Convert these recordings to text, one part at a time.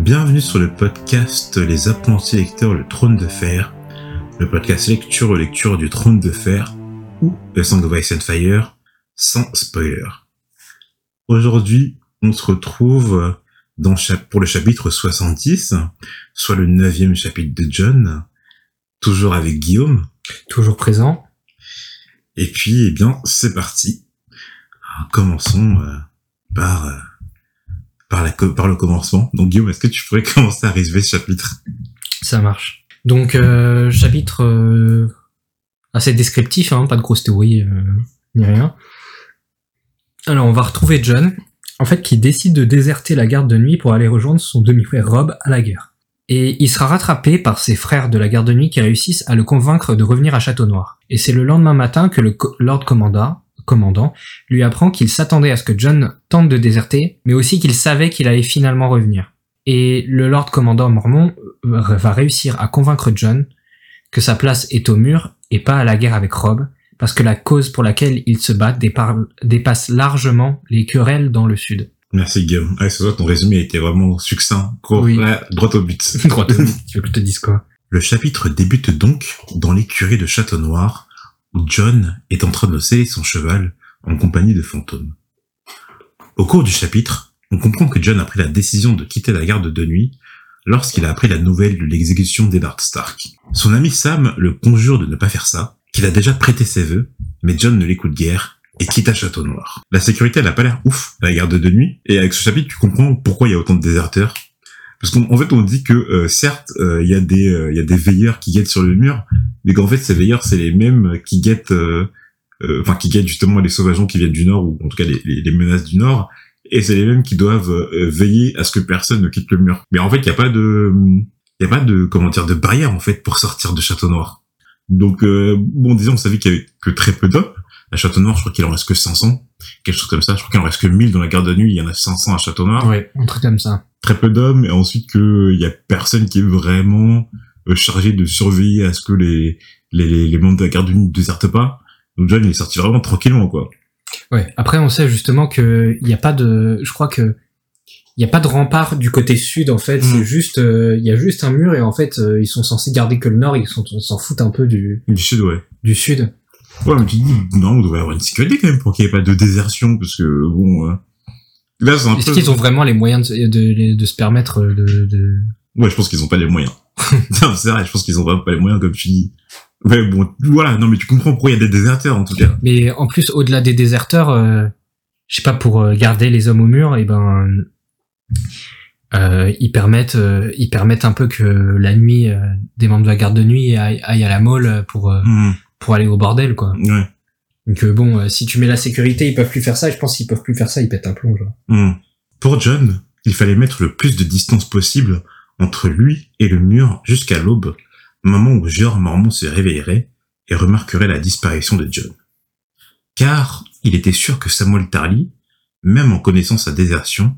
Bienvenue sur le podcast Les apprentis lecteurs, le trône de fer, le podcast lecture lecture du trône de fer ou The Song of Ice and Fire sans spoiler. Aujourd'hui, on se retrouve dans, pour le chapitre 70, soit le neuvième chapitre de John, toujours avec Guillaume. Toujours présent. Et puis, eh bien, c'est parti. Commençons euh, par, euh, par, le commencement. Donc, Guillaume, est-ce que tu pourrais commencer à résumer ce chapitre? Ça marche. Donc, euh, chapitre euh, assez descriptif, hein, pas de grosse théorie ni rien. Alors, on va retrouver John, en fait, qui décide de déserter la garde de nuit pour aller rejoindre son demi-frère Rob à la guerre. Et il sera rattrapé par ses frères de la garde de nuit qui réussissent à le convaincre de revenir à Château Noir. Et c'est le lendemain matin que le Lord Commandant, commandant lui apprend qu'il s'attendait à ce que John tente de déserter, mais aussi qu'il savait qu'il allait finalement revenir. Et le Lord Commandant Mormon euh, va réussir à convaincre John que sa place est au mur et pas à la guerre avec Rob, parce que la cause pour laquelle il se bat dépasse largement les querelles dans le sud. Merci Guillaume. Ah, c'est ton résumé était vraiment succinct, court, Oui. ouais, droit au but. Droit au but. Tu veux que je te dise quoi? Le chapitre débute donc dans l'écurie de Château Noir, John est en train de sceller son cheval en compagnie de fantômes. Au cours du chapitre, on comprend que John a pris la décision de quitter la garde de nuit lorsqu'il a appris la nouvelle de l'exécution d'Eddard Stark. Son ami Sam le conjure de ne pas faire ça, qu'il a déjà prêté ses vœux, mais John ne l'écoute guère et quitte à Château Noir. La sécurité, elle a pas l'air ouf la garde de nuit, et avec ce chapitre, tu comprends pourquoi il y a autant de déserteurs. Parce qu'en en fait, on dit que euh, certes, euh, il y a des euh, il y a des veilleurs qui guettent sur le mur, mais qu'en fait, ces veilleurs, c'est les mêmes qui guettent, euh, euh, enfin qui guettent justement les sauvageons qui viennent du nord ou en tout cas les, les, menaces du nord, et c'est les mêmes qui doivent euh, veiller à ce que personne ne quitte le mur. Mais en fait, il y a pas de il a pas de comment dire de barrière en fait pour sortir de Château Noir. Donc euh, bon, disons, on savait qu'il y avait que très peu d'hommes. À Château Noir, je crois qu'il en reste que 500, quelque chose comme ça. Je crois qu'il en reste que 1000 dans la garde de nuit. Il y en a 500 à Château Noir Ouais, un truc comme ça. Très peu d'hommes et ensuite que il y a personne qui est vraiment euh, chargé de surveiller à ce que les les, les, les membres de la garde de nuit ne désertent pas. Donc John il est sorti vraiment tranquillement quoi. Ouais. Après, on sait justement que il y a pas de, je crois que il y a pas de rempart du côté sud en fait. Mm. C'est juste, euh, il y a juste un mur et en fait, euh, ils sont censés garder que le nord. Ils sont, s'en foutent un peu du Du sud ouais. du sud. Ouais mais tu dis non on devrait avoir une sécurité quand même pour qu'il n'y ait pas de désertion parce que bon euh, là c'est un Est-ce peu qu'ils ont vraiment les moyens de, de, de se permettre de, de... ouais je pense qu'ils ont pas les moyens. non c'est vrai je pense qu'ils ont vraiment pas les moyens comme tu dis. Ouais bon voilà non mais tu comprends pourquoi il y a des déserteurs en tout cas. Mais en plus, au-delà des déserteurs, euh, je sais pas pour euh, garder les hommes au mur, et ben euh, ils permettent, euh, ils permettent un peu que la nuit, euh, des membres de la garde de nuit aillent, aillent à la mole pour euh, Hmm, pour aller au bordel quoi. ouais. Donc euh, bon, euh, si tu mets la sécurité, ils peuvent plus faire ça. Je pense qu'ils peuvent plus faire ça, ils pètent un plomb. Genre. Hmm. Pour John, il fallait mettre le plus de distance possible entre lui et le mur jusqu'à l'aube, moment où George Mormon se réveillerait et remarquerait la disparition de John. Car il était sûr que Samuel Tarly, même en connaissant sa désertion,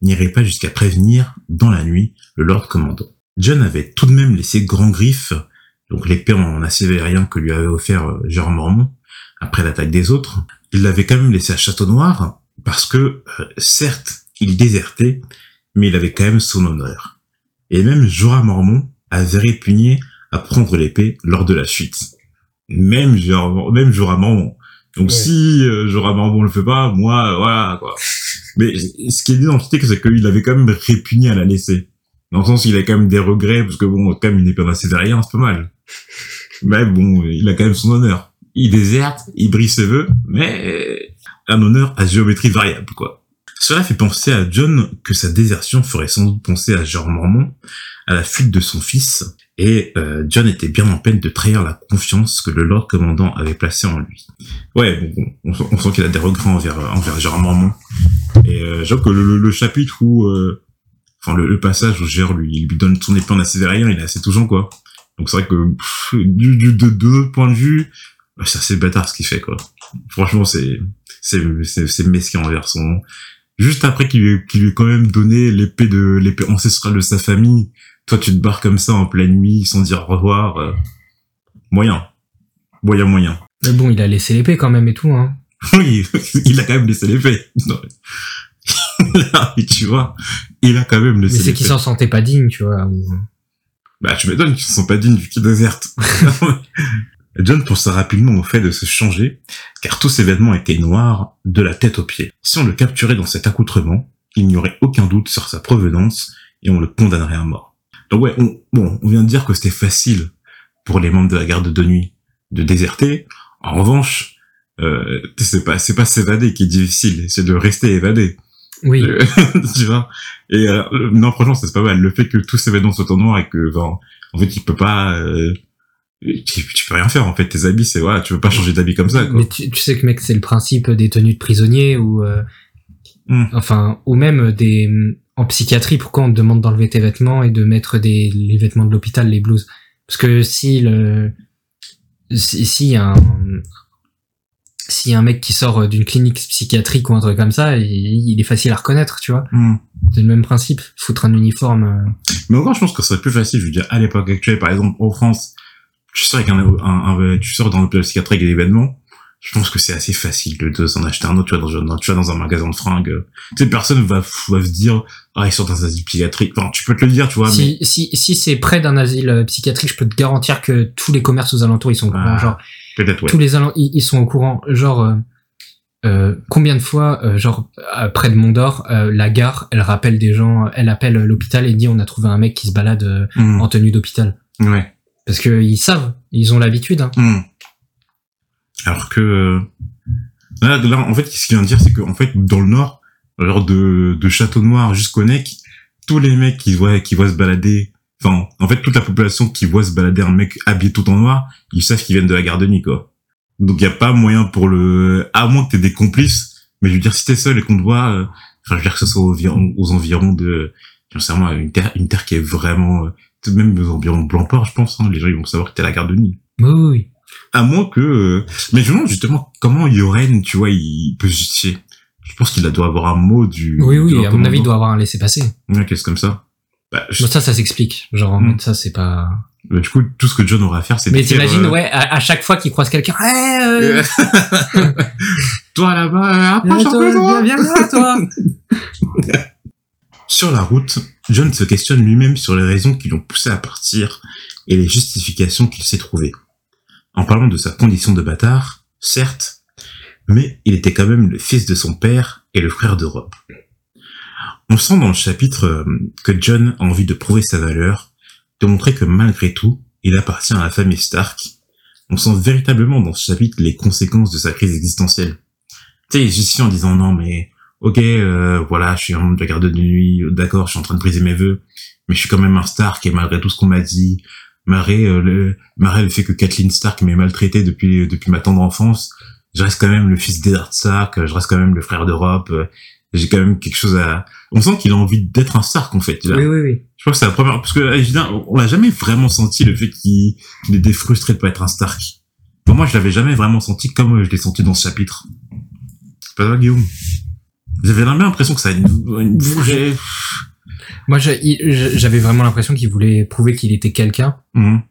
n'irait pas jusqu'à prévenir dans la nuit le Lord Commandant. John avait tout de même laissé Grand Griffe, donc l'épée en acier valérien que lui avait offert euh, George Mormon, après l'attaque des autres. Il l'avait quand même laissé à Château Noir, parce que, euh, certes, il désertait, mais il avait quand même son honneur. Et même Jorah Mormon avait répugné à prendre l'épée lors de la fuite. Même Jorah, même Jorah Mormon. Donc Ouais. si euh, Jorah Mormon le fait pas, moi, euh, voilà, quoi. Mais ce qui est dit dans le c'est qu'il avait quand même répugné à la laisser. Dans le sens qu'il a quand même des regrets, parce que bon, quand même une épée acier valérien, c'est pas mal. Mais bon, il a quand même son honneur. Il déserte, il brise ses vœux, mais un honneur à géométrie variable, quoi. Cela fait penser à John que sa désertion ferait sans doute penser à George Mormon, à la fuite de son fils, et euh, John était bien en peine de trahir la confiance que le Lord Commandant avait placée en lui. Ouais, bon, on, sent- qu'il a des regrets envers, envers George Mormon. Et euh, j'avoue que le, le- le chapitre où... euh, Enfin, le, le passage où George lui, lui donne son épée en acier valérien, il est assez touchant, quoi. Donc c'est vrai que du, du, de, de notre point de vue, bah, c'est assez bâtard ce qu'il fait, quoi. Franchement, c'est c'est c'est c'est mesquin envers son juste après qu'il lui, qu'il lui ait quand même donné l'épée de l'épée ancestrale de sa famille toi tu te barres comme ça en pleine nuit sans dire au revoir euh, moyen moyen moyen Mais bon, il a laissé l'épée quand même et tout. Hein. oui il a quand même laissé l'épée Non, Là, tu vois, il a quand même Mais laissé. c'est les qu'ils faits. s'en sentaient pas dignes, tu vois. ou- Bah, tu m'étonnes qu'ils ne sont pas dignes vu qu'ils désertent. John pensa rapidement au fait de se changer, car tous ces vêtements étaient noirs de la tête aux pieds. Si on le capturait dans cet accoutrement, il n'y aurait aucun doute sur sa provenance et on le condamnerait à mort. Donc ouais, on, bon, on vient de dire que c'était facile pour les membres de la garde de nuit de déserter. En revanche, euh, c'est pas c'est pas s'évader qui est difficile, c'est de rester évadé. Oui. Euh, tu vois et euh, non franchement c'est pas mal le fait que tous ces vêtements soient en noir et que enfin, en fait il peut pas euh, tu, tu peux rien faire en fait tes habits c'est voilà tu peux pas changer d'habit comme ça quoi Mais tu, tu sais que mec, c'est le principe des tenues de prisonniers ou euh, Hmm. enfin ou même des en psychiatrie. Pourquoi on te demande d'enlever tes vêtements et de mettre des les vêtements de l'hôpital, les blouses? Parce que si le si, si un a un mec qui sort d'une clinique psychiatrique ou un truc comme ça, il, il est facile à reconnaître, tu vois? Hmm. C'est le même principe. Foutre un uniforme. euh, mais encore je pense que ce serait plus facile je veux dire à l'époque actuelle par exemple en France tu sors avec un, un, un- tu sors dans l'hôpital psychiatrique avec des vêtements je pense que c'est assez facile de, de s'en acheter un autre tu vois dans, un- tu vois dans un magasin de fringues tu sais personne va va se dire ah ils sont dans un asile psychiatrique enfin tu peux te le dire tu vois mais si si, si c'est près d'un asile euh, psychiatrique, je peux te garantir que tous les commerces aux alentours ils sont au courant. Ah, genre ouais tous les ils, ils sont au courant. Genre euh, euh, combien de fois, euh, genre euh, près de Mondor, la gare, elle rappelle des gens, elle appelle l'hôpital et dit on a trouvé un mec qui se balade Hmm. en tenue d'hôpital. ouais Parce que ils savent, ils ont l'habitude. Hein. Hmm. Alors que euh, là, là, en fait, ce qu'il vient de dire, c'est que en fait, dans le Nord, genre de, de Château Noir jusqu'au Nec, tous les mecs qui voient qui voient se balader, enfin, en fait, toute la population qui voit se balader un mec habillé tout en noir, ils savent qu'ils viennent de la gare de nuit, quoi. Donc, il y a pas moyen pour le, à moins que t'aies des complices. Mais je veux dire, si t'es seul et qu'on te voit, euh, enfin, je veux dire que ce soit aux, environs- de, j'en sais moi, une terre, une terre qui est vraiment, euh, même aux environs de Blancport, je pense, hein, les gens ils vont savoir que t'es à la gare de nuit. Oui, oui, oui. À moins que... euh, Mais je me demande justement comment Yoren, tu vois, il peut se justifier. Je pense qu'il doit avoir un mot du... Oui, de oui, leur à mon avis, il commandant. doit avoir un laissez-passer. Ouais, qu'est-ce comme ça? Bah, je- Bon, ça, ça s'explique. Genre, en Hmm. mode, ça, c'est pas. bah, Du coup, tout ce que John aura à faire, c'est Mais dire, t'imagines, euh, ouais, à, à chaque fois qu'il croise quelqu'un, euh, Toi là-bas, euh, viens, approche un peu, toi, toi viens, viens, toi. Sur la route, John se questionne lui-même sur les raisons qui l'ont poussé à partir et les justifications qu'il s'est trouvées. En parlant de sa condition de bâtard, certes, mais il était quand même le fils de son père et le frère de Rob. On sent dans le chapitre euh, que John a envie de prouver sa valeur, de montrer que malgré tout, il appartient à la famille Stark. On sent véritablement dans ce chapitre les conséquences de sa crise existentielle. Tu sais, en disant non mais ok, euh, voilà, je suis un membre de la garde de nuit, euh, d'accord, je suis en train de briser mes vœux, mais je suis quand même un Stark et malgré tout ce qu'on m'a dit, malgré euh, le, malgré le fait que Kathleen Stark m'ait maltraité depuis depuis ma tendre enfance, je reste quand même le fils d'Eddard Stark, euh, je reste quand même le frère d'Europe, euh, j'ai quand même quelque chose à. On sent qu'il a envie d'être un Stark en fait. tu vois. Oui, oui, oui. Je crois que c'est la première parce que là, je veux dire, on l'a jamais vraiment senti le fait qu'il était frustré de pas être un Stark. Pour moi, je l'avais jamais vraiment senti comme euh, je l'ai senti dans ce chapitre. C'est pas ça, Guillaume? J'avais vraiment l'impression que ça une. Moi, je- il- je- j'avais vraiment l'impression qu'il voulait prouver qu'il était quelqu'un, Mhm.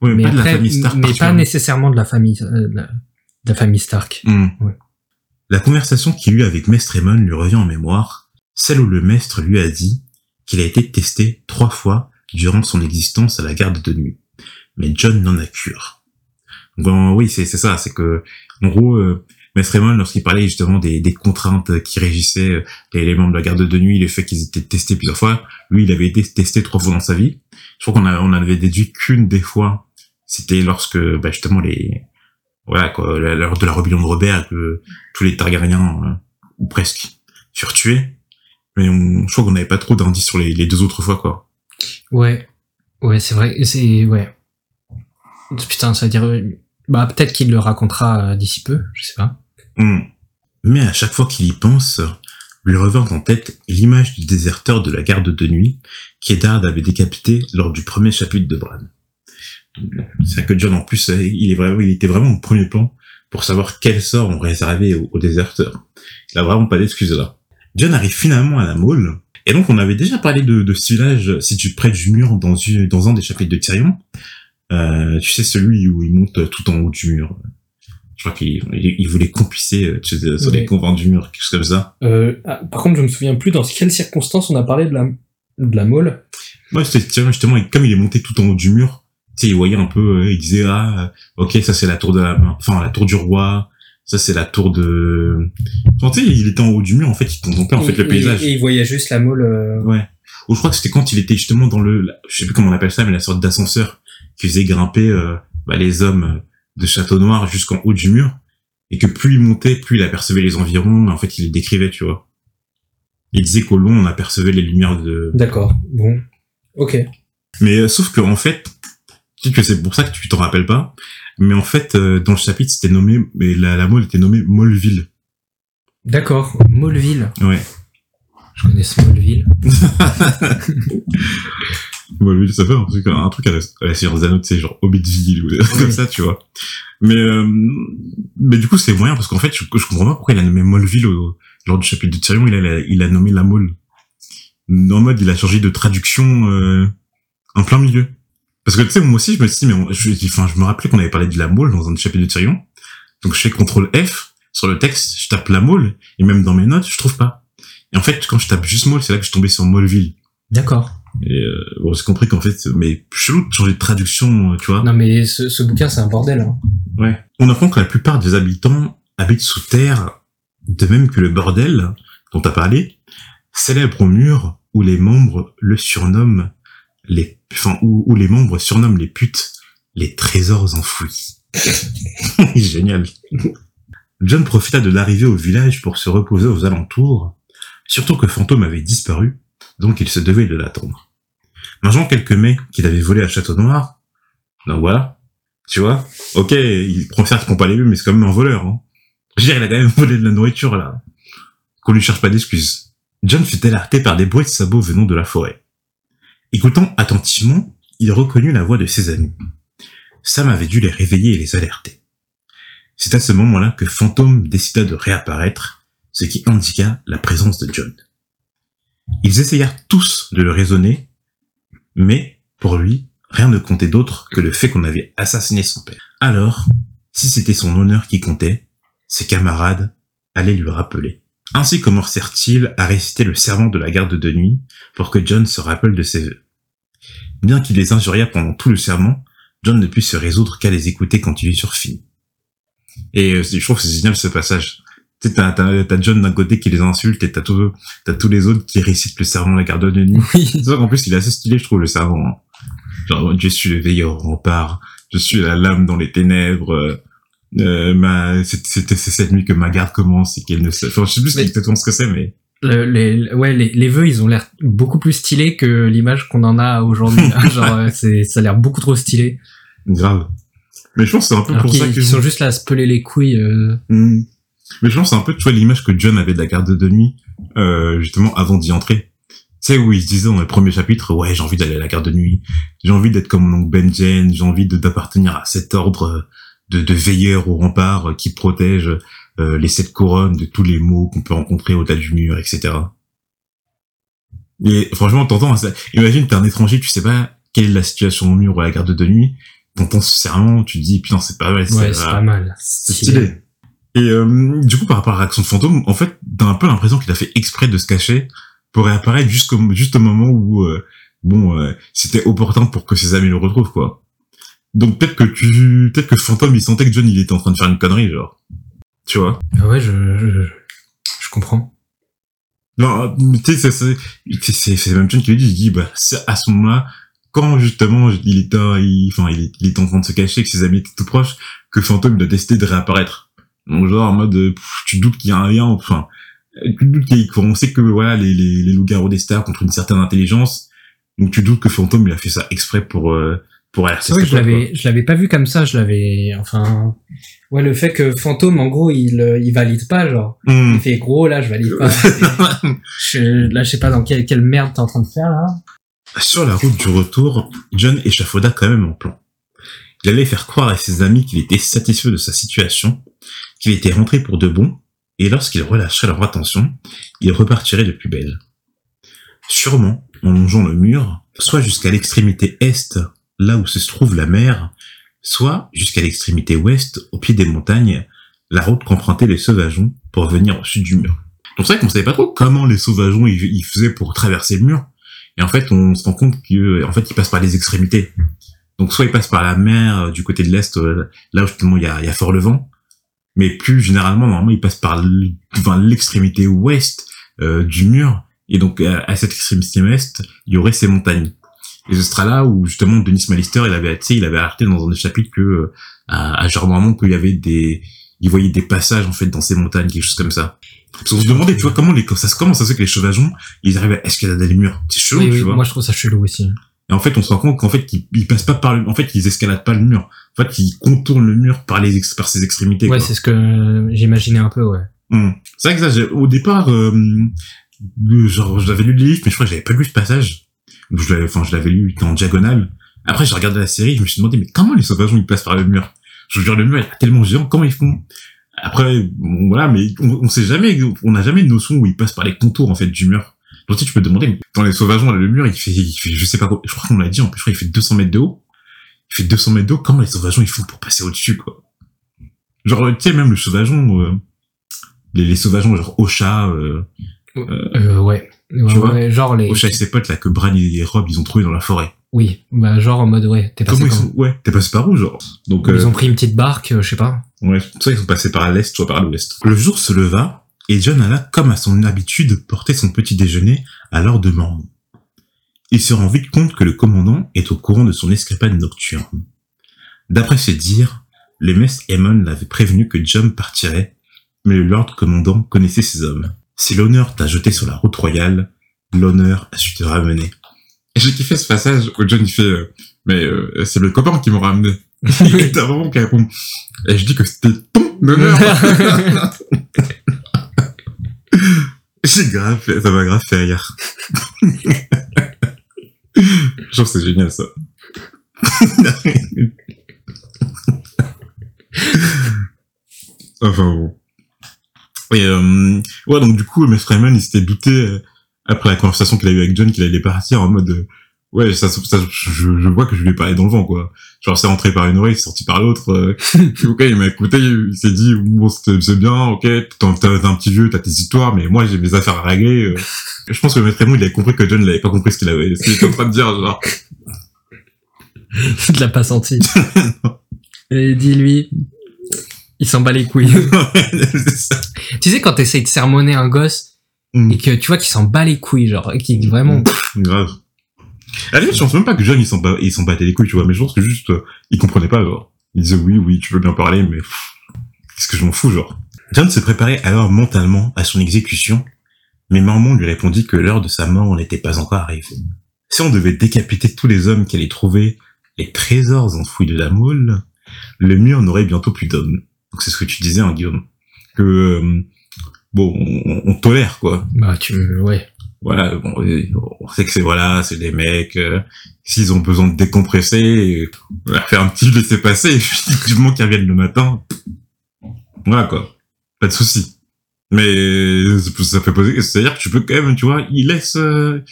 Ouais, mais pas de la après, famille Stark. mais pas particulièrement. nécessairement de la famille, euh, de la, de la famille Stark. Mhm. Ouais. La conversation qu'il eut avec Maître Raymond lui revient en mémoire, celle où le maître lui a dit qu'il a été testé trois fois durant son existence à la garde de nuit. Mais John n'en a cure. Bon, oui, c'est c'est ça, c'est que, en gros, euh, Maître Raymond, lorsqu'il parlait justement des, des contraintes qui régissaient euh, les, les membres de la garde de nuit, le fait qu'ils étaient testés plusieurs fois, lui, il avait été testé trois fois dans sa vie. Je crois qu'on on avait déduit qu'une des fois, c'était lorsque, bah, justement, les, voilà, quoi, lors de la rébellion de Robert, que tous les Targaryens, euh, ou presque, furent tués. Mais on, je crois qu'on n'avait pas trop d'indices sur les, les deux autres fois, quoi. Ouais, ouais, c'est vrai, c'est ouais. Putain, ça veut dire, bah peut-être qu'il le racontera euh, d'ici peu, je sais pas. Hmm. Mais à chaque fois qu'il y pense, lui revint en tête l'image du déserteur de la garde de nuit qu'Eddard avait décapité lors du premier chapitre de Bran. C'est que John, en plus, euh, il, est était vraiment au premier plan pour savoir quel sort on réservait aux, aux déserteurs. Il a vraiment pas d'excuses là. John arrive finalement à la Mole, et donc on avait déjà parlé de, de ce village situé près du mur dans, dans un des chapitres de Tyrion. Euh, tu sais, celui où il monte tout en haut du mur. Je crois qu'il il, voulait compisser euh, tu sais, sur Ouais. les convents du mur, quelque chose comme ça. Euh, ah, par contre, je me souviens plus dans quelles circonstances on a parlé de la, de la mole. Tiens, justement, comme il est monté tout en haut du mur, tu sais, il voyait un peu, euh, il disait, ah, euh, ok, ça c'est la tour de la, enfin, la tour du roi, ça c'est la tour de, Enfin, tu sais, il était en haut du mur, en fait, il contemplait, en fait, le paysage. Et, et il voyait juste la mole. euh, Ouais. Ou je crois que c'était quand il était justement dans le, je sais plus comment on appelle ça, mais la sorte d'ascenseur qui faisait grimper euh, bah, les hommes euh, de Château Noir jusqu'en haut du mur, et que plus il montait, plus il apercevait les environs. et En fait, il les décrivait, tu vois. Il disait qu'au long, on apercevait les lumières de. D'accord. Bon. Ok. Mais euh, sauf que en fait, peut-être que c'est pour ça que tu t'en rappelles pas. Mais en fait, euh, dans le chapitre, c'était nommé, mais la, la mole était nommée Molleville. D'accord. Molleville. Ouais. Je connais Smallville. Molleville, ça fait un truc, un truc à la, à la Seigneur des Anneaux, tu sais, genre Hobbitville ou des trucs comme ça, tu vois. Mais, euh, mais du coup, c'est moyen parce qu'en fait, je, je comprends pas pourquoi il a nommé Molleville au, lors du chapitre de Tyrion, il a, il a nommé la Mole. En mode, il a changé de traduction, euh, en plein milieu. Parce que, tu sais, moi aussi, je me suis dit, mais on- je, enfin, je me rappelais qu'on avait parlé de la Mole dans un chapitre de Tyrion. Donc, je fais CTRL F sur le texte, je tape la Mole, et même dans mes notes, je trouve pas. Et en fait, quand je tape juste Mole, c'est là que je suis tombé sur Molleville. D'accord. Et euh, bon, j'ai compris qu'en fait, mais chelou de changer de traduction, euh, tu vois. Non mais ce, ce bouquin c'est un bordel. Hein. Ouais. On apprend que la plupart des habitants habitent sous terre, de même que le bordel dont tu as parlé, célèbre au mur où les membres le surnomment les, enfin, où, où les membres surnomment les putes les trésors enfouis. Génial. John profita de l'arrivée au village pour se reposer aux alentours, surtout que Fantôme avait disparu, donc il se devait de l'attendre. Mangeant quelques mets qu'il avait volés à Château Noir, donc voilà, tu vois, ok, il prend certes qu'on pas les vues, mais c'est quand même un voleur. Hein. Je veux il a quand même volé de la nourriture là. Qu'on lui cherche pas d'excuses. John fut alerté par des bruits de sabots venant de la forêt. Écoutant attentivement, il reconnut la voix de ses amis. Sam avait dû les réveiller et les alerter. C'est à ce moment-là que Fantôme décida de réapparaître, ce qui indiqua la présence de John. Ils essayèrent tous de le raisonner, mais, pour lui, rien ne comptait d'autre que le fait qu'on avait assassiné son père. Alors, si c'était son honneur qui comptait, ses camarades allaient lui rappeler. Ainsi commencèrent-ils à réciter le serment de la garde de nuit pour que John se rappelle de ses vœux? Bien qu'il les injuriât pendant tout le serment, John ne put se résoudre qu'à les écouter quand il eut fini. Et euh, je trouve que c'est génial ce passage. Tu t'as, t'as, t'as John d'un côté qui les insulte et t'as, tout, t'as tous les autres qui récitent le serment de la garde de nuit. Oui. C'est vrai qu'en plus, il est assez stylé, je trouve, le serment. hein. Genre, je suis le veilleur au rempart, je suis la lame dans les ténèbres, euh, euh, ma, c'est, c'est, c'est cette nuit que ma garde commence et qu'elle ne sait, enfin, je sais plus Mais- exactement ce que c'est, mais Le- les, ouais, les, les vœux, ils ont l'air beaucoup plus stylés que l'image qu'on en a aujourd'hui. hein. Genre, euh, c'est, ça a l'air beaucoup trop stylé. grave. Mais je pense que c'est un peu Alors pour qu'ils ça que ils sont juste là à se peler les couilles. euh. Hmm. Mais je pense c'est un peu, tu vois, l'image que John avait de la garde de nuit, euh, justement, avant d'y entrer. Tu sais, où il se disait dans le premier chapitre, ouais, j'ai envie d'aller à la garde de nuit, j'ai envie d'être comme mon oncle Benjen, j'ai envie d'appartenir à cet ordre de, de veilleurs au rempart qui protège euh, les sept couronnes de tous les maux qu'on peut rencontrer au-delà du mur, etc. Et franchement, t'entends, imagine, t'es un étranger, tu sais pas quelle est la situation au mur ou à la garde de nuit, t'entends ce serment, tu te dis, putain, c'est pas mal, Ouais, c'est pas mal. c'est stylé. Et euh, du coup, par rapport à la réaction de fantôme, en fait, t'as un peu l'impression qu'il a fait exprès de se cacher pour réapparaître jusqu'au juste au moment où, euh, bon, euh, c'était opportun pour que ses amis le retrouvent, quoi. Donc peut-être que tu, peut-être que fantôme, il sentait que John, il était en train de faire une connerie, genre. Tu vois? Ah ouais, je, je, je comprends. Non, tu sais, c'est- même John qui lui dit, il dit, bah, c'est à ce moment-là, quand justement il était, il, enfin, il, est- il était en train de se cacher, que ses amis étaient tout proches, que Fantôme il a décidé de réapparaître. Donc genre en mode, euh, pff, tu doutes qu'il y a un lien, enfin, tu doutes qu'il y a- qu'on sait que voilà les, les, les loups-garous des stars contre une certaine intelligence, donc tu doutes que Fantôme il a fait ça exprès pour euh, pour C'est vrai que je l'avais, je l'avais pas vu comme ça. Je l'avais, enfin, ouais, le fait que fantôme, en gros, il, euh, il valide pas, genre. Hmm. Il fait gros, là, je valide pas. je, là, je sais pas dans quelle, quelle merde t'es en train de faire, là. Sur la route du retour, John échafauda quand même un plan. Il allait faire croire à ses amis qu'il était satisfait de sa situation, qu'il était rentré pour de bon, et lorsqu'il relâcherait leur attention, il repartirait de plus belle. Sûrement, en longeant le mur, soit jusqu'à l'extrémité est, là où se trouve la mer, soit jusqu'à l'extrémité ouest, au pied des montagnes, la route qu'empruntaient les sauvageons pour venir au sud du mur. Donc c'est vrai qu'on savait pas trop comment les sauvageons ils, ils faisaient pour traverser le mur. Et en fait, on se rend compte que en fait, ils passent par les extrémités. Donc soit ils passent par la mer euh, du côté de l'est, euh, là où justement il y a fort le vent, mais plus généralement, normalement, ils passent par l'extrémité ouest euh, du mur. Et donc à, à cette extrémité ouest, il y aurait ces montagnes. Et ce sera là où justement Denis Malister, il avait, tu sais, il avait arrêté dans un des chapitres que euh, à, à Germain qu'il y avait des, il voyait des passages en fait dans ces montagnes, quelque chose comme ça. Parce qu'on se demandait, tu vois, comment les, ça, comment ça se fait que les sauvageons, ils arrivent à escalader les murs. C'est chelou, Oui, tu oui, vois. moi je trouve ça chelou aussi. Et en fait, on se rend compte qu'en fait, ils, ils passent pas par le, en fait, ils escaladent pas le mur. En fait, ils contournent le mur par les, par ses extrémités. Ouais, c'est ce que j'imaginais un peu, ouais. Hum. C'est vrai que ça, au départ, euh, genre, j'avais lu le livre, mais je crois que j'avais pas lu ce passage. Donc, je l'avais, enfin, je l'avais lu en diagonale. Après, j'ai regardé la série, je me suis demandé, mais comment les sauvageons, ils passent par le mur? Je veux dire, le mur est tellement géant, comment ils font? Après, bon, voilà, mais on, on sait jamais, on n'a jamais de notion où ils passent par les contours, en fait, du mur. Donc, tu sais, tu peux te demander, dans les sauvageons, le mur, il fait, il fait, je sais pas quoi, je crois qu'on l'a dit, en plus, je crois qu'il fait 200 mètres de haut. Il fait 200 mètres de haut, comment les sauvageons, ils font pour passer au-dessus, quoi? Genre, tu sais, même le sauvageon, euh, les, les sauvageons, genre Ocha, euh, Euh, ouais. Ouais, Tu vois ouais, genre les. Ocha et ses potes, là, que Bran et Rob, ils ont trouvé dans la forêt. Oui, bah genre en mode ouais, t'es passé comment sont, ouais, t'es passé par où, genre? Donc, Ils euh, ont pris une petite barque, euh, je sais pas. ouais, soit ils sont passés par l'est, soit par l'ouest. Le jour se leva, et John alla, comme à son habitude, porter son petit déjeuner à l'heure de Mormon. Il se rend vite compte que le commandant est au courant de son escapade nocturne. D'après ses dires, le maître Aemon l'avait prévenu que John partirait, mais le Lord commandant connaissait ses hommes. Si l'honneur t'a jeté sur la route royale, l'honneur a su te ramener. Et j'ai kiffé ce passage où John il fait euh, mais euh, c'est le copain qui m'a ramené. et t'as vraiment qui répond et je dis que c'était ton honneur. j'ai grave ça m'a grave fait rire. je trouve que c'est génial ça. enfin bon. Et euh, ouais, donc du coup, Maître Raymond, il s'était douté euh, après la conversation qu'il a eue avec John qu'il allait partir en mode euh, ouais, ça, ça je, je vois que je lui ai parlé dans le vent quoi. Genre c'est rentré par une oreille, c'est sorti par l'autre. Euh, ok, il m'a écouté, il s'est dit bon c'est bien, ok, t'as un petit vieux, t'as tes histoires, mais moi j'ai mes affaires à régler. euh. Je pense que Maître Raymond, il avait compris que John n'avait pas compris ce qu'il avait, ce qu'il était en train de dire genre. Tu l'as pas senti. Et dis-lui, il s'en bat les couilles. Tu sais, quand t'essayes de sermonner un gosse Mm. et que tu vois qu'il s'en bat les couilles, genre, et qu'il dit vraiment. Grave. À la je pense même pas que John, il s'en bat- s'en battait les couilles, tu vois, mais je pense que juste, euh, il comprenait pas, genre. Il disait oui, oui, tu veux bien parler, mais qu'est-ce que je m'en fous, genre. John se préparait alors mentalement à son exécution, mais Mormon lui répondit que l'heure de sa mort n'était pas encore arrivée. Si on devait décapiter tous les hommes qui allaient trouver les trésors enfouis de la moule, le mur n'aurait bientôt plus d'hommes. Donc c'est ce que tu disais, hein, Guillaume. Que, euh, bon, on, on tolère, quoi Bah, tu. Ouais. voilà, bon, on sait que c'est voilà, c'est des mecs, euh, s'ils ont besoin de décompresser, euh, on leur faire un petit laisser passer, et moment qu'ils reviennent le matin, voilà quoi, pas de souci. Mais euh, ça fait poser, c'est-à-dire que tu peux quand même, tu vois, ils laissent, euh,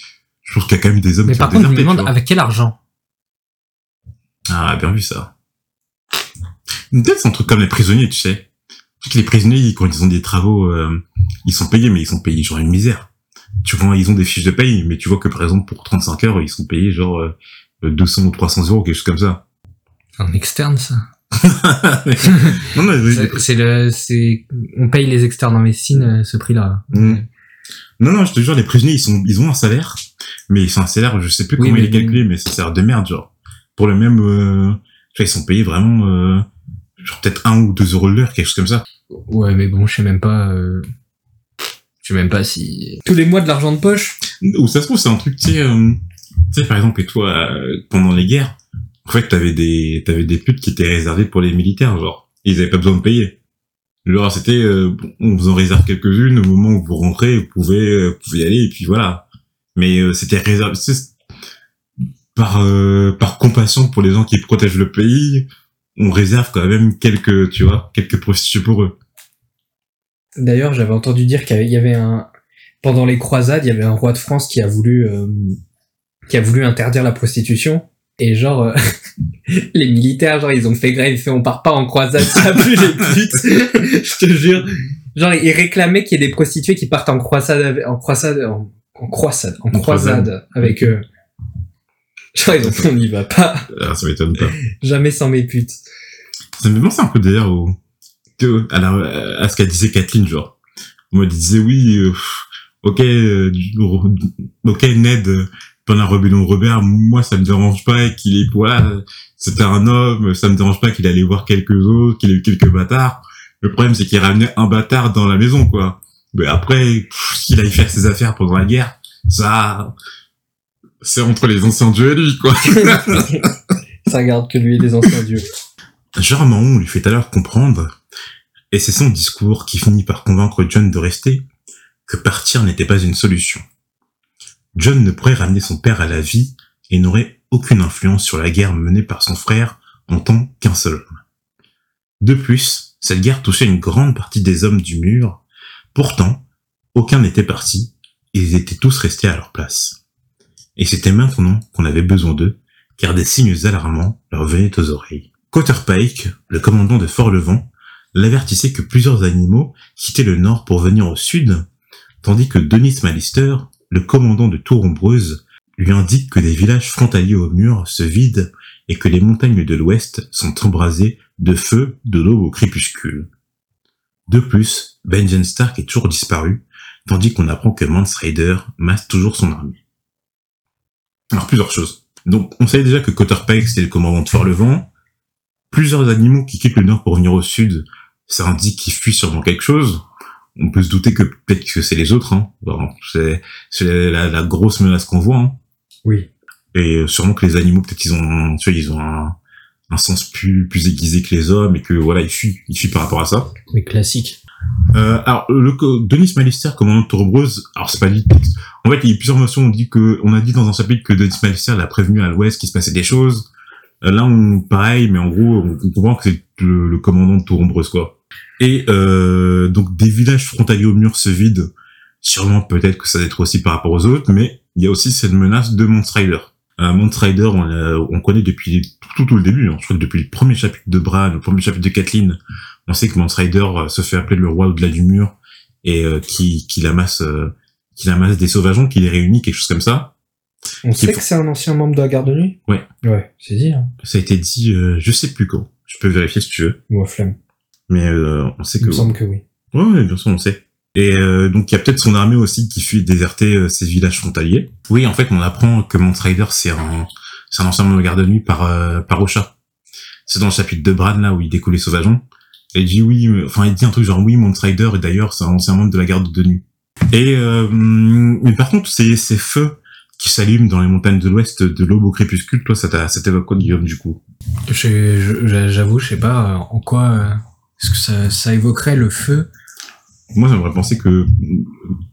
je trouve qu'il y a quand même des hommes Mais qui par ont contre, je me demande avec quel argent? Ah, bien vu ça. Peut-être c'est un truc comme les prisonniers, tu sais. Que les prisonniers, quand ils ont des travaux, euh, ils sont payés, mais ils sont payés genre une misère. Tu vois, ils ont des fiches de paye, mais tu vois que par exemple pour 35 heures, ils sont payés genre euh, 200 ou 300 euros, quelque chose comme ça. Un externe, ça. non, non, C'est le, c'est, on paye les externes en médecine euh, ce prix-là. Mm. non, non, je te jure, les prisonniers, ils sont, ils ont un salaire, mais ils ont un salaire, je sais plus Oui, comment il est calculé, mais c'est un salaire de merde, genre. Pour le même, euh, tu vois, ils sont payés vraiment, euh, genre peut-être 1 ou 2 euros l'heure, quelque chose comme ça. Ouais, mais bon, je sais même pas. euh, Je sais même pas si. Tous les mois de l'argent de poche. Ou ça se trouve, c'est un truc, tu sais, euh, tu sais, par exemple, et toi, euh, pendant les guerres, en fait, t'avais des, t'avais des putes qui étaient réservées pour les militaires, genre. Ils avaient pas besoin de payer. Genre, c'était, euh, on vous en réserve quelques-unes, au moment où vous rentrez, vous pouvez, euh, vous pouvez y aller, et puis voilà. Mais euh, c'était réservé, tu sais, par, euh, par compassion pour les gens qui protègent le pays, on réserve quand même quelques, tu vois, quelques prostituées pour eux. D'ailleurs, j'avais entendu dire qu'il y avait- un. Pendant les croisades, il y avait un roi de France qui a voulu, euh, qui a voulu interdire la prostitution. Et genre, euh, les militaires, genre, ils ont fait grève, ils fait on part pas en croisade, ça plus les putes. Je te jure. Genre, ils réclamaient qu'il y ait des prostituées qui partent en croisade, avec- en croisade, en, en croisade, en En croisade croisade. avec eux. Genre, ils ont fait on n'y va pas, Ah, ça m'étonne pas. jamais sans mes putes. Ça me fait penser un peu d'ailleurs au, que- à, la- à ce qu'a disait Kathleen, genre. Moi, elle disait oui, euh, ok, euh, ok, Ned, pendant de Robert, moi, ça me dérange pas qu'il est, voilà, c'était un homme, ça me dérange pas qu'il allait voir quelques autres, qu'il ait eu quelques bâtards. Le problème, c'est qu'il ramenait un bâtard dans la maison, quoi. Mais après, qu'il aille faire ses affaires pendant la guerre, ça, c'est entre les anciens dieux et lui, quoi. Ça garde que lui et les anciens dieux. Genre on lui fait alors comprendre, et c'est son discours qui finit par convaincre John de rester, que partir n'était pas une solution. John ne pourrait ramener son père à la vie et n'aurait aucune influence sur la guerre menée par son frère en tant qu'un seul homme. De plus, cette guerre touchait une grande partie des hommes du mur, pourtant, aucun n'était parti, ils étaient tous restés à leur place. Et c'était maintenant qu'on avait besoin d'eux, car des signes alarmants leur venaient aux oreilles. Quaterpike, le commandant de Fort-Levant, l'avertissait que plusieurs animaux quittaient le nord pour venir au sud, tandis que Denis Malister, le commandant de Tour-Ombreuse, lui indique que des villages frontaliers au mur se vident et que les montagnes de l'ouest sont embrasées de feu de l'aube au crépuscule. De plus, Benjen Stark est toujours disparu, tandis qu'on apprend que Mance Raider masse toujours son armée. Alors plusieurs choses. Donc on savait déjà que Quaterpike c'est le commandant de Fort-Levant, plusieurs animaux qui quittent le nord pour venir au sud, ça indique qu'ils fuient sûrement quelque chose. On peut se douter que peut-être que c'est les autres. Hein. C'est la, la grosse menace qu'on voit. Hein. Oui. Et euh, sûrement que les animaux, peut-être ils ont, tu vois, ils ont un, un sens plus plus aiguisé que les hommes et que voilà, ils fuient, ils fuient par rapport à ça. Oui, classique. Euh, alors, le, Denis Malister, commandant de Torbreuse, alors c'est pas dit. En fait, il y a eu plusieurs mentions. On dit que, on a dit dans un chapitre que Denis Malister l'a prévenu à l'Ouest qu'il se passait des choses. Euh, Là, on, pareil, mais en gros, on, comprend que c'est le, le commandant de Torbreuse, quoi. Et euh, donc, des villages frontaliers au mur se vident. Sûrement, peut-être que ça doit être aussi par rapport aux autres, mais il y a aussi cette menace de Mont Rider. Euh, Mont Rider, on, on connaît depuis tout, tout, le début. hein. Je crois que depuis le premier chapitre de Bran, le premier chapitre de Kathleen, on sait que Mance Rider euh, se fait appeler le roi au-delà du mur et euh, qui, qui amasse euh, qui amasse des sauvageons, qui les réunit, quelque chose comme ça. On sait que c'est un ancien membre de la garde de nuit Ouais. Ouais, c'est dit, hein. Ça a été dit, euh, je sais plus quand. Je peux vérifier si tu veux, Moi, flemme. mais euh, on sait Il que. me semble que oui. Ouais, ouais, bien sûr, on sait. Et euh, donc il y a peut-être son armée aussi qui fuit déserter euh, ces villages frontaliers. Oui, en fait, on apprend que Mance Rider c'est un c'est un ancien membre de la garde de nuit par euh, par Ocha. C'est dans le chapitre de Bran là où il découle les sauvageons. Et il dit oui, enfin il dit un truc genre oui, Mance Rider et d'ailleurs c'est un ancien membre de la garde de nuit. Et euh, mais par contre ces ces feux qui s'allument dans les montagnes de l'Ouest de l'aube au crépuscule, toi ça t'évoque quoi Guillaume du coup? J'avoue, je sais pas euh, en quoi euh, est-ce que ça, ça évoquerait le feu? Moi, j'aimerais penser que,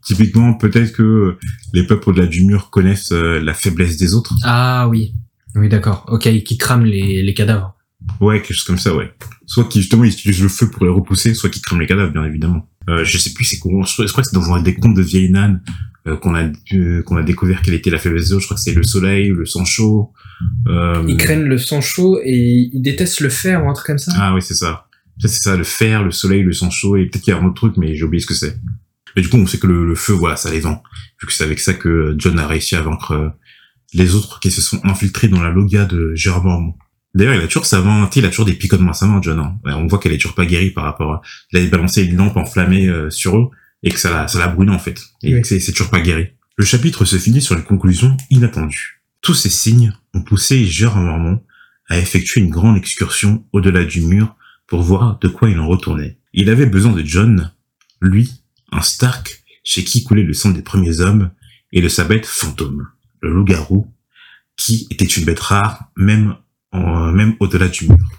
typiquement, peut-être que les peuples au-delà du mur connaissent euh, la faiblesse des autres. Ah oui. Oui, d'accord. Ok, qui crament les, les cadavres. Ouais, quelque chose comme ça, ouais. Soit qui, justement, ils utilisent le feu pour les repousser, soit qui crament les cadavres, bien évidemment. Euh, je sais plus, c'est crois- je crois que c'est dans un des contes de vieille Nan euh, qu'on a, euh, qu'on a découvert quelle était la faiblesse des autres. Je crois que c'est le soleil, le sang chaud. Euh, Ils craignent le sang chaud et ils détestent le fer ou un truc comme ça. Ah oui, c'est ça. Peut-être c'est ça, le fer, le soleil, le sang chaud, et peut-être qu'il y a un autre truc, mais j'ai oublié ce que c'est. Et du coup, on sait que le, le feu, voilà, ça les vend. Vu que c'est avec ça que John a réussi à vaincre euh, les autres qui se sont infiltrés dans la logia de Ormond. D'ailleurs, il a toujours sa main, il a toujours des picotements à sa main, John. hein. On voit qu'elle est toujours pas guérie par rapport à... Il avait balancé une lampe enflammée euh, sur eux, et que ça l'a, ça l'a brûlé, en fait. Et Oui. que c'est, c'est toujours pas guéri. Le chapitre se finit sur une conclusion inattendue. Tous ces signes ont poussé Jérôme Ormond à effectuer une grande excursion au-delà du mur pour voir de quoi il en retournait. Il avait besoin de John, lui, un Stark, chez qui coulait le sang des premiers hommes, et de sa bête fantôme, le loup-garou, qui était une bête rare, même, en- même au-delà du mur.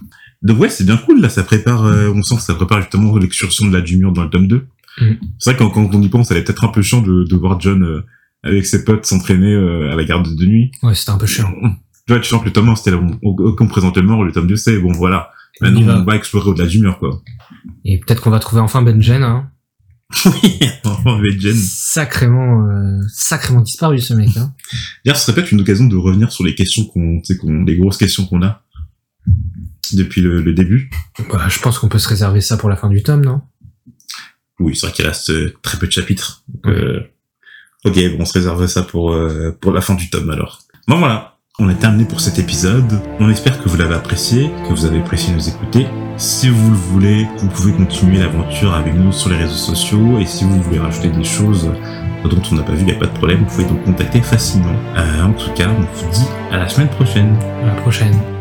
Donc ouais, c'est bien cool, là, ça prépare, euh, on sent que ça prépare justement l'excursion de la du mur dans le tome 2. Mhm. C'est vrai que quand, quand on y pense, elle est peut-être un peu chiant de, de voir John euh, avec ses potes s'entraîner euh, à la garde de nuit. Ouais, c'était un peu chiant. Tu vois, tu sens que le tome 1, c'était là, on, on, on présente le mort, le tome 2, c'est bon, voilà. Maintenant, va. on va explorer au-delà du mur, quoi. Et peut-être qu'on va trouver enfin Benjen, hein. oui, avec Jen. Sacrément, euh, sacrément disparu ce mec. Hein. D'ailleurs, ce serait peut-être une occasion de revenir sur les questions qu'on, tu sais, qu'on, les grosses questions qu'on a depuis le, le début. Bah, je pense qu'on peut se réserver ça pour la fin du tome, non? Oui, c'est vrai qu'il reste euh, très peu de chapitres. Donc, euh, ok, bon, on se réserve ça pour, euh, pour la fin du tome alors. Bon voilà, on est terminé pour cet épisode. On espère que vous l'avez apprécié, que vous avez apprécié nous écouter. Si vous le voulez, vous pouvez continuer l'aventure avec nous sur les réseaux sociaux et si vous voulez rajouter des choses dont on n'a pas vu, il n'y a pas de problème, vous pouvez nous contacter facilement. Euh, en tout cas, on vous dit à la semaine prochaine. À la prochaine.